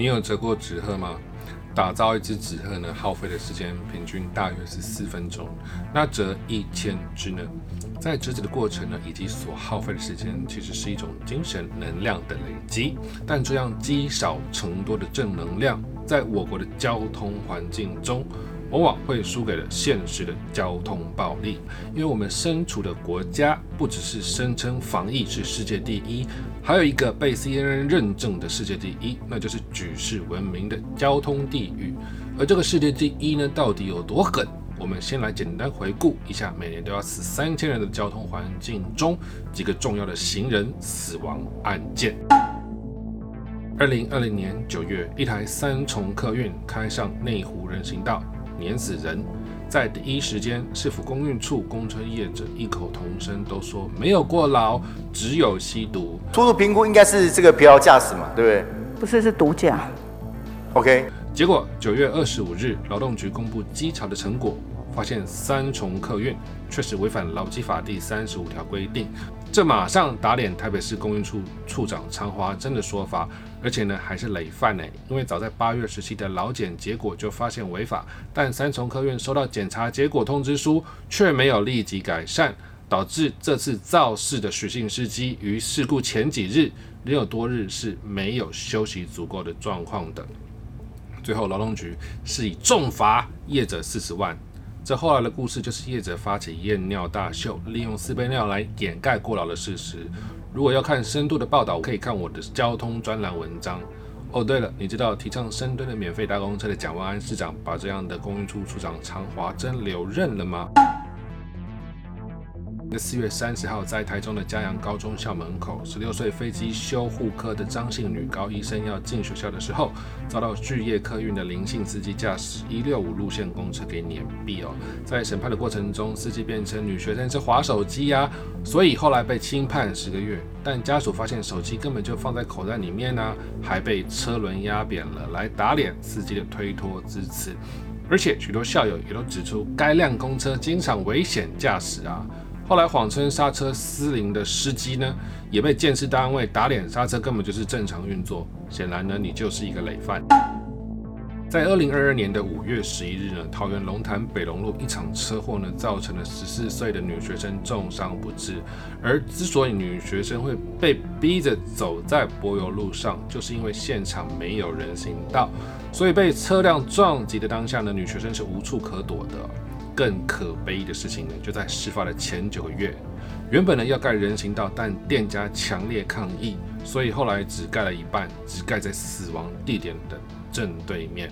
你有折过纸鹤吗？打造一只纸鹤呢，耗费的时间平均大约是四分钟。那折一千只呢，在折纸的过程呢，以及所耗费的时间，其实是一种精神能量的累积。但这样积少成多的正能量，在我国的交通环境中，往往会输给了现实的交通暴力，因为我们身处的国家不只是声称防疫是世界第一，还有一个被 CNN 认证的世界第一，那就是举世闻名的交通地狱。而这个世界第一呢，到底有多狠？我们先来简单回顾一下每年都要死三千人的交通环境中几个重要的行人死亡案件。二零二零年九月，一台三重客运开上内湖人行道。碾死人，在第一时间，市府公运处公车业者异口同声都说没有过劳，只有吸毒。初步评估应该是这个疲劳驾驶嘛，对不对？不是，是毒驾。OK。结果九月二十五日，劳动局公布稽查的成果，发现三重客运确实违反劳基法第三十五条规定。这马上打脸台北市公运处处长常华珍的说法，而且呢还是累犯呢，因为早在八月十七的劳检结果就发现违法，但三重客运收到检查结果通知书却没有立即改善，导致这次肇事的许姓司机于事故前几日仍有多日是没有休息足够的状况的，最后劳动局是以重罚业者四十万。这后来的故事就是业者发起验尿大秀，利用四杯尿来掩盖过劳的事实。如果要看深度的报道，可以看我的交通专栏文章。哦，对了，你知道提倡深蹲的免费搭公车的蒋万安市长，把这样的公运处处长常华珍留任了吗？那四月三十号，在台中的嘉阳高中校门口，十六岁飞机修护科的张姓女高医生要进学校的时候，遭到巨业客运的林姓司机驾驶一六五路线公车给碾毙哦。在审判的过程中，司机辩称女学生是滑手机呀，所以后来被轻判十个月。但家属发现手机根本就放在口袋里面呢，还被车轮压扁了，来打脸司机的推脱之词。而且许多校友也都指出，该辆公车经常危险驾驶啊。后来谎称刹车失灵的司机呢，也被建设单位打脸，刹车根本就是正常运作。显然呢，你就是一个累犯。在二零二二年的五月十一日呢，桃园龙潭北龙路一场车祸呢，造成了十四岁的女学生重伤不治。而之所以女学生会被逼着走在柏油路上，就是因为现场没有人行道，所以被车辆撞击的当下呢，女学生是无处可躲的。更可悲的事情呢，就在事发的前九个月，原本呢要盖人行道，但店家强烈抗议，所以后来只盖了一半，只盖在死亡地点的正对面。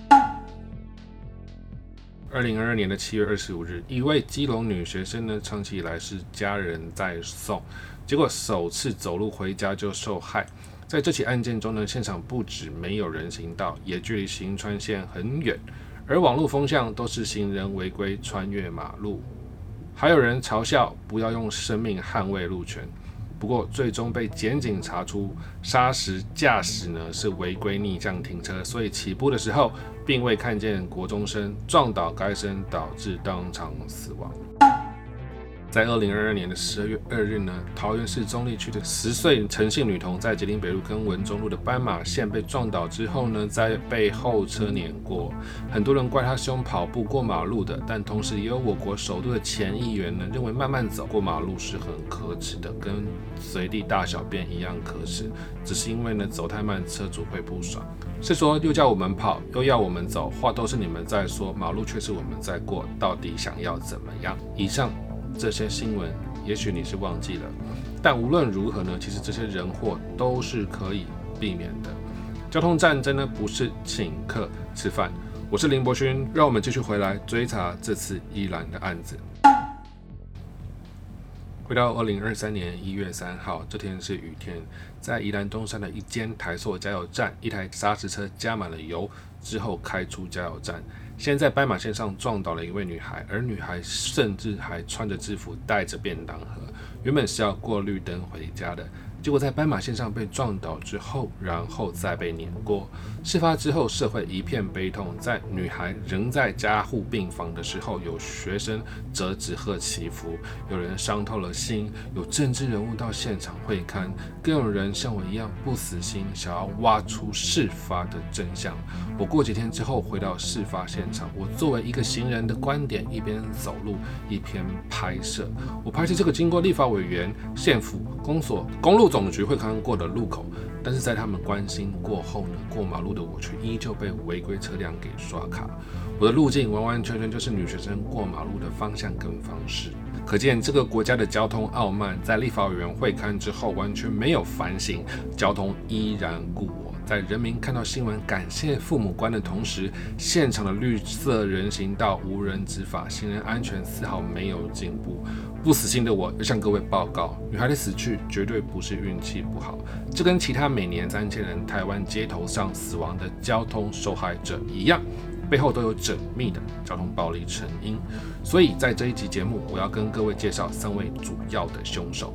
二零二二年的七月二十五日，一位基隆女学生呢，长期以来是家人在送，结果首次走路回家就受害。在这起案件中呢，现场不止没有人行道，也距离行川线很远。而网络风向都是行人违规穿越马路，还有人嘲笑不要用生命捍卫路权。不过最终被检警查出，沙石驾驶呢是违规逆向停车，所以起步的时候并未看见国中生撞倒该生，导致当场死亡。在二零二二年的十二月二日呢，桃园市中立区的十岁陈姓女童在吉林北路跟文中路的斑马线被撞倒之后呢，在被后车碾过。很多人怪她是用跑步过马路的，但同时也有我国首都的前议员呢，认为慢慢走过马路是很可耻的，跟随地大小便一样可耻。只是因为呢走太慢，车主会不爽。是说又叫我们跑，又要我们走，话都是你们在说，马路却是我们在过，到底想要怎么样？以上。这些新闻，也许你是忘记了，但无论如何呢，其实这些人祸都是可以避免的。交通战争呢，不是请客吃饭。我是林博勋，让我们继续回来追查这次宜兰的案子。回到二零二三年一月三号，这天是雨天，在宜兰东山的一间台塑加油站，一台砂石车加满了油之后开出加油站。先在斑马线上撞倒了一位女孩，而女孩甚至还穿着制服，带着便当盒，原本是要过绿灯回家的。结果在斑马线上被撞倒之后，然后再被碾过。事发之后，社会一片悲痛。在女孩仍在加护病房的时候，有学生折纸鹤祈福，有人伤透了心，有政治人物到现场会刊，更有人像我一样不死心，想要挖出事发的真相。我过几天之后回到事发现场，我作为一个行人的观点，一边走路一边拍摄。我拍摄这个经过立法委员、县府、公所、公路总局会刊过的路口。但是在他们关心过后呢，过马路的我却依旧被违规车辆给刷卡。我的路径完完全全就是女学生过马路的方向跟方式。可见这个国家的交通傲慢，在立法委员会刊之后完全没有反省，交通依然故我。在人民看到新闻感谢父母官的同时，现场的绿色人行道无人执法，行人安全丝毫没有进步。不死心的我要向各位报告，女孩的死去绝对不是运气不好，这跟其他每年三千人台湾街头上死亡的交通受害者一样，背后都有缜密的交通暴力成因。所以在这一集节目，我要跟各位介绍三位主要的凶手。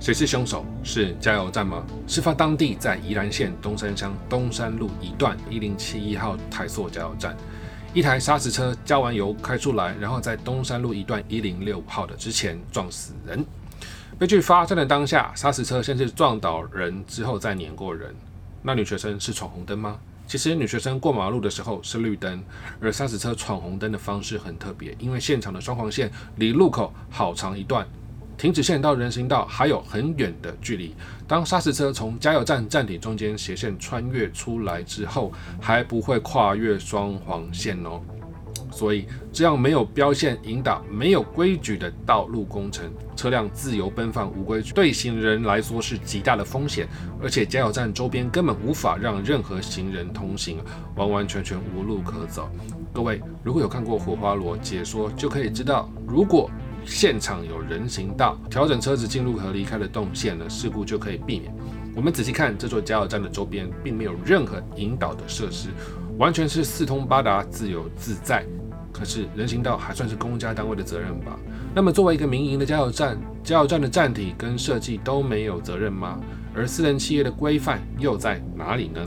谁是凶手？是加油站吗？事发当地在宜兰县东山乡东山路一段一零七一号台塑加油站，一台砂石车加完油开出来，然后在东山路一段一零六号的之前撞死人。悲剧发生的当下，砂石车先是撞倒人，之后再碾过人。那女学生是闯红灯吗？其实女学生过马路的时候是绿灯，而砂石车闯红灯的方式很特别，因为现场的双黄线离路口好长一段。停止线到人行道还有很远的距离。当砂石车从加油站站体中间斜线穿越出来之后，还不会跨越双黄线哦。所以这样没有标线引导、没有规矩的道路工程，车辆自由奔放无规矩，对行人来说是极大的风险。而且加油站周边根本无法让任何行人通行，完完全全无路可走。各位如果有看过火花罗解说，就可以知道，如果现场有人行道，调整车子进入和离开的动线呢，事故就可以避免。我们仔细看这座加油站的周边，并没有任何引导的设施，完全是四通八达、自由自在。可是人行道还算是公家单位的责任吧？那么作为一个民营的加油站，加油站的站体跟设计都没有责任吗？而私人企业的规范又在哪里呢？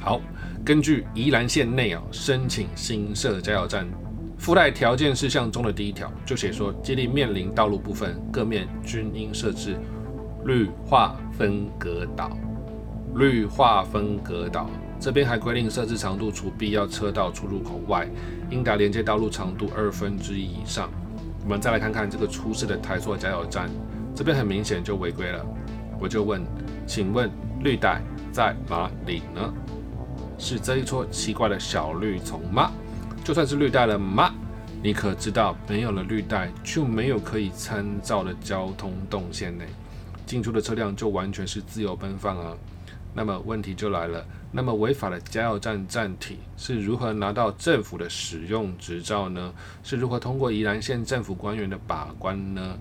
好，根据宜兰县内啊申请新设加油站。附带条件事项中的第一条就写说，接力面临道路部分，各面均应设置绿化分隔岛。绿化分隔岛这边还规定，设置长度除必要车道出入口外，应达连接道路长度二分之一以上。我们再来看看这个出事的台塑加油站，这边很明显就违规了。我就问，请问绿带在哪里呢？是这一撮奇怪的小绿丛吗？就算是绿带了吗？你可知道，没有了绿带，就没有可以参照的交通动线内？进出的车辆就完全是自由奔放啊。那么问题就来了，那么违法的加油站站体是如何拿到政府的使用执照呢？是如何通过宜兰县政府官员的把关呢？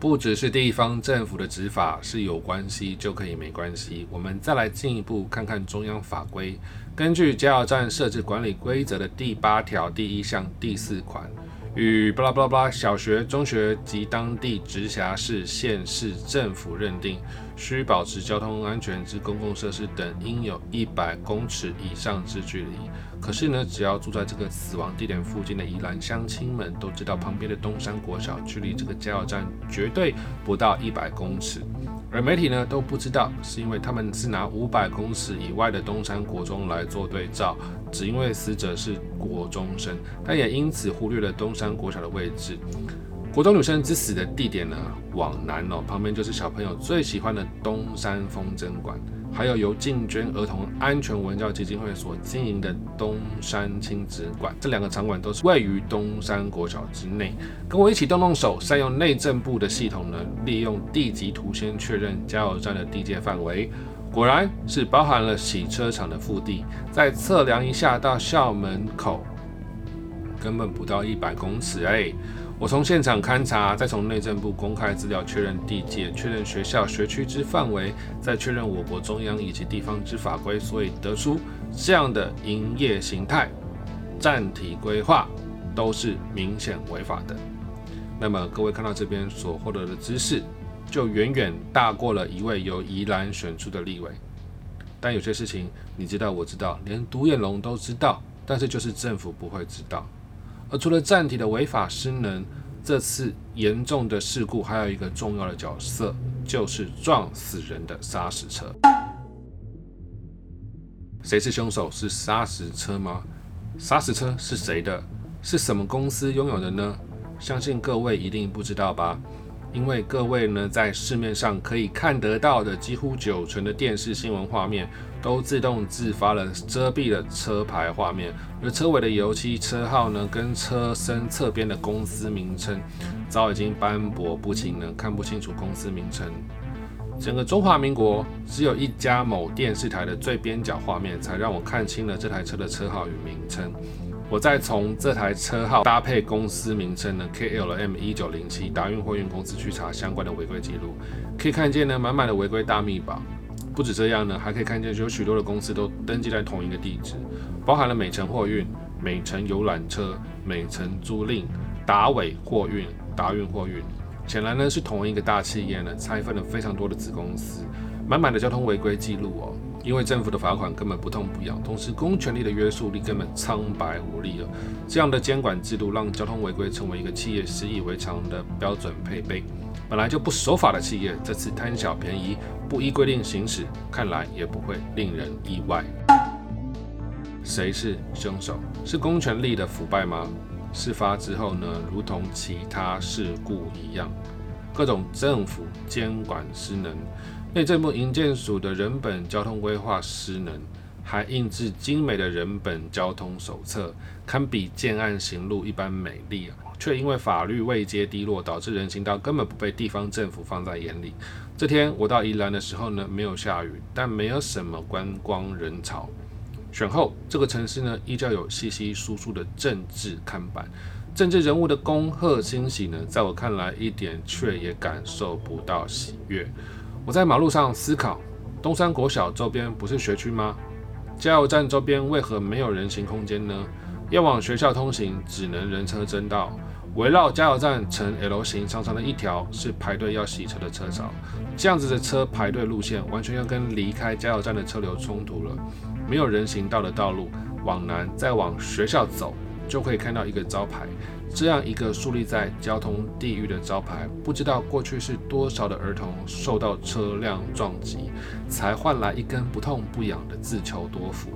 不只是地方政府的执法是有关系就可以没关系，我们再来进一步看看中央法规。根据加油站设置管理规则的第八条第一项第四款，与巴拉巴拉巴拉小学、中学及当地直辖市、县市政府认定。需保持交通安全之公共设施等，应有一百公尺以上之距离。可是呢，只要住在这个死亡地点附近的宜兰乡亲们都知道，旁边的东山国小距离这个加油站绝对不到一百公尺。而媒体呢都不知道，是因为他们是拿五百公尺以外的东山国中来做对照，只因为死者是国中生，但也因此忽略了东山国小的位置。国中女生之死的地点呢，往南哦，旁边就是小朋友最喜欢的东山风筝馆，还有由进捐儿童安全文教基金会所经营的东山亲子馆，这两个场馆都是位于东山国小之内。跟我一起动动手，善用内政部的系统呢，利用地级图先确认加油站的地界范围，果然是包含了洗车场的腹地，再测量一下到校门口，根本不到一百公尺哎。我从现场勘查，再从内政部公开资料确认地界，确认学校学区之范围，再确认我国中央以及地方之法规，所以得出这样的营业形态、站体规划都是明显违法的。那么各位看到这边所获得的知识，就远远大过了一位由宜兰选出的立委。但有些事情你知道，我知道，连独眼龙都知道，但是就是政府不会知道。而除了站体的违法失能，这次严重的事故还有一个重要的角色，就是撞死人的砂石车。谁是凶手？是砂石车吗？砂石车是谁的？是什么公司拥有的呢？相信各位一定不知道吧？因为各位呢，在市面上可以看得到的几乎九成的电视新闻画面，都自动自发了遮蔽了车牌画面，而车尾的油漆、车号呢，跟车身侧边的公司名称，早已经斑驳不清了，看不清楚公司名称。整个中华民国只有一家某电视台的最边角画面，才让我看清了这台车的车号与名称。我再从这台车号搭配公司名称呢，KLM 一九零七达运货运公司去查相关的违规记录，可以看见呢满满的违规大密宝。不止这样呢，还可以看见有许多的公司都登记在同一个地址，包含了美城货运、美城游览车、美城租赁、达伟货运、达运货运。显然呢是同一个大企业呢拆分了非常多的子公司，满满的交通违规记录哦。因为政府的罚款根本不痛不痒，同时公权力的约束力根本苍白无力了。这样的监管制度让交通违规成为一个企业习以为常的标准配备。本来就不守法的企业，这次贪小便宜、不依规定行驶，看来也不会令人意外。谁是凶手？是公权力的腐败吗？事发之后呢？如同其他事故一样，各种政府监管失能。内政部营建署的人本交通规划失能，还印制精美的人本交通手册，堪比建案行路一般美丽啊！却因为法律位阶低落，导致人行道根本不被地方政府放在眼里。这天我到宜兰的时候呢，没有下雨，但没有什么观光人潮。选后，这个城市呢，依旧有稀稀疏疏的政治看板，政治人物的恭贺欣喜呢，在我看来一点却也感受不到喜悦。我在马路上思考，东山国小周边不是学区吗？加油站周边为何没有人行空间呢？要往学校通行，只能人车争道。围绕加油站呈 L 型长长的一条，是排队要洗车的车潮。这样子的车排队路线，完全要跟离开加油站的车流冲突了。没有人行道的道路，往南再往学校走，就可以看到一个招牌。这样一个树立在交通地狱的招牌，不知道过去是多少的儿童受到车辆撞击，才换来一根不痛不痒的自求多福。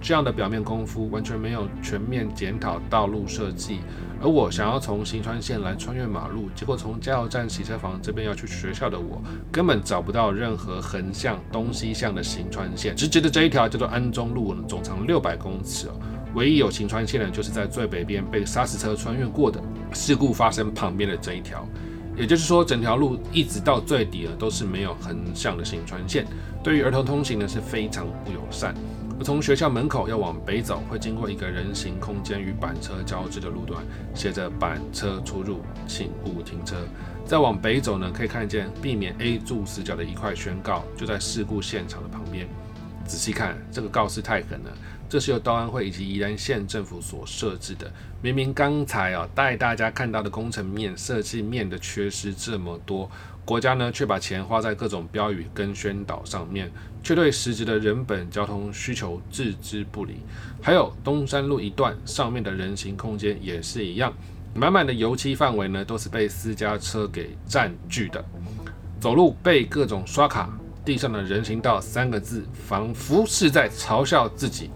这样的表面功夫完全没有全面检讨道路设计。而我想要从行川线来穿越马路，结果从加油站洗车房这边要去学校的我，根本找不到任何横向东西向的行川线，直直的这一条叫做安中路，总长六百公尺。唯一有行穿线的，就是在最北边被砂石车穿越过的事故发生旁边的这一条。也就是说，整条路一直到最底了都是没有横向的行穿线，对于儿童通行呢是非常不友善。而从学校门口要往北走，会经过一个人行空间与板车交织的路段，写着“板车出入，请勿停车”。再往北走呢，可以看见避免 A 柱死角的一块宣告，就在事故现场的旁边。仔细看，这个告示太狠了。这是由道安会以及宜兰县政府所设置的。明明刚才啊带大家看到的工程面、设计面的缺失这么多，国家呢却把钱花在各种标语跟宣导上面，却对实质的人本交通需求置之不理。还有东山路一段上面的人行空间也是一样，满满的油漆范围呢都是被私家车给占据的，走路被各种刷卡。地上的人行道三个字，仿佛是在嘲笑自己。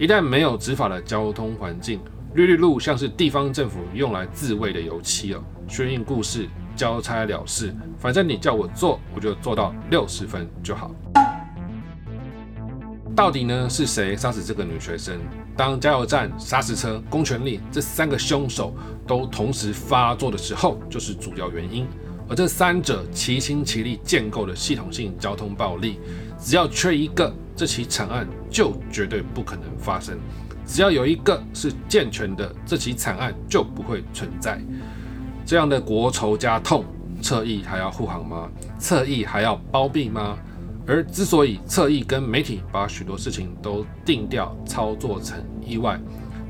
一旦没有执法的交通环境，绿绿路像是地方政府用来自卫的油漆哦。宣印故事，交差了事，反正你叫我做，我就做到六十分就好。到底呢是谁杀死这个女学生？当加油站、砂石车、公权力这三个凶手都同时发作的时候，就是主要原因。而这三者齐心齐力建构的系统性交通暴力，只要缺一个，这起惨案就绝对不可能发生；只要有一个是健全的，这起惨案就不会存在。这样的国仇家痛，侧翼还要护航吗？侧翼还要包庇吗？而之所以侧翼跟媒体把许多事情都定调操作成意外，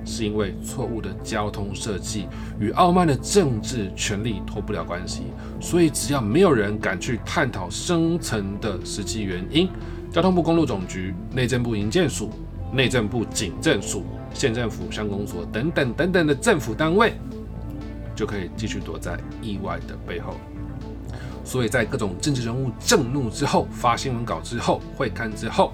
是因为错误的交通设计与傲慢的政治权力脱不了关系。所以只要没有人敢去探讨深层的实际原因，交通部公路总局、内政部营建署、内政部警政署、县政府乡公所等等等等的政府单位，就可以继续躲在意外的背后。所以在各种政治人物震怒之后、发新闻稿之后、会刊之后，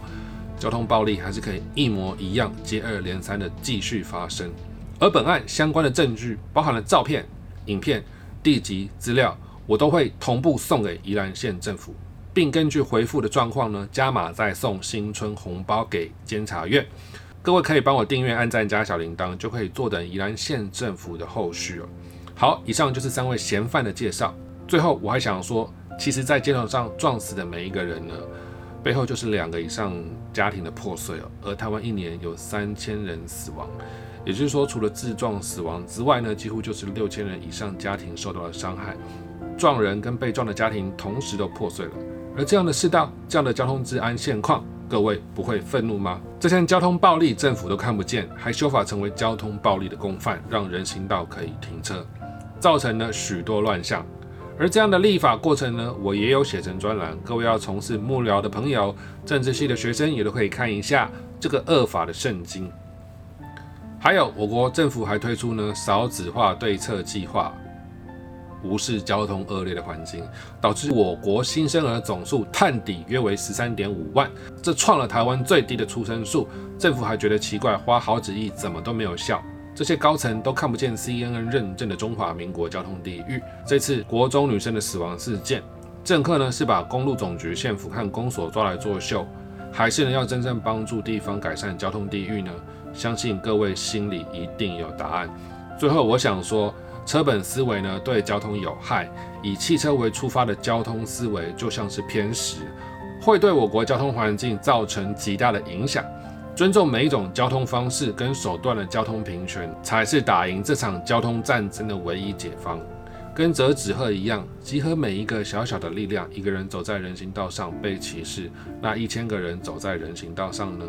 交通暴力还是可以一模一样、接二连三的继续发生。而本案相关的证据，包含了照片、影片、地籍资料，我都会同步送给宜兰县政府，并根据回复的状况呢，加码再送新春红包给监察院。各位可以帮我订阅、按赞加小铃铛，就可以坐等宜兰县政府的后续了。好，以上就是三位嫌犯的介绍。最后，我还想说，其实，在街头上撞死的每一个人呢，背后就是两个以上家庭的破碎哦。而台湾一年有三千人死亡，也就是说，除了自撞死亡之外呢，几乎就是六千人以上家庭受到了伤害。撞人跟被撞的家庭同时都破碎了。而这样的世道，这样的交通治安现况，各位不会愤怒吗？这项交通暴力，政府都看不见，还修法成为交通暴力的共犯，让人行道可以停车，造成了许多乱象。而这样的立法过程呢，我也有写成专栏，各位要从事幕僚的朋友、政治系的学生也都可以看一下这个恶法的圣经。还有，我国政府还推出呢少子化对策计划，无视交通恶劣的环境，导致我国新生儿总数探底约为十三点五万，这创了台湾最低的出生数。政府还觉得奇怪，花好几亿怎么都没有效。这些高层都看不见 CNN 认证的中华民国交通地狱。这次国中女生的死亡事件，政客呢是把公路总局、县府和公所抓来作秀，还是呢要真正帮助地方改善交通地狱呢？相信各位心里一定有答案。最后，我想说，车本思维呢对交通有害，以汽车为出发的交通思维就像是偏食，会对我国交通环境造成极大的影响。尊重每一种交通方式跟手段的交通平权，才是打赢这场交通战争的唯一解方。跟折纸鹤一样，集合每一个小小的力量，一个人走在人行道上被歧视，那一千个人走在人行道上呢？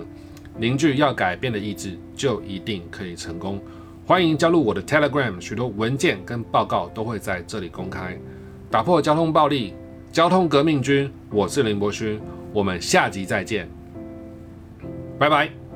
凝聚要改变的意志，就一定可以成功。欢迎加入我的 Telegram，许多文件跟报告都会在这里公开。打破交通暴力，交通革命军，我是林博勋，我们下集再见。拜拜。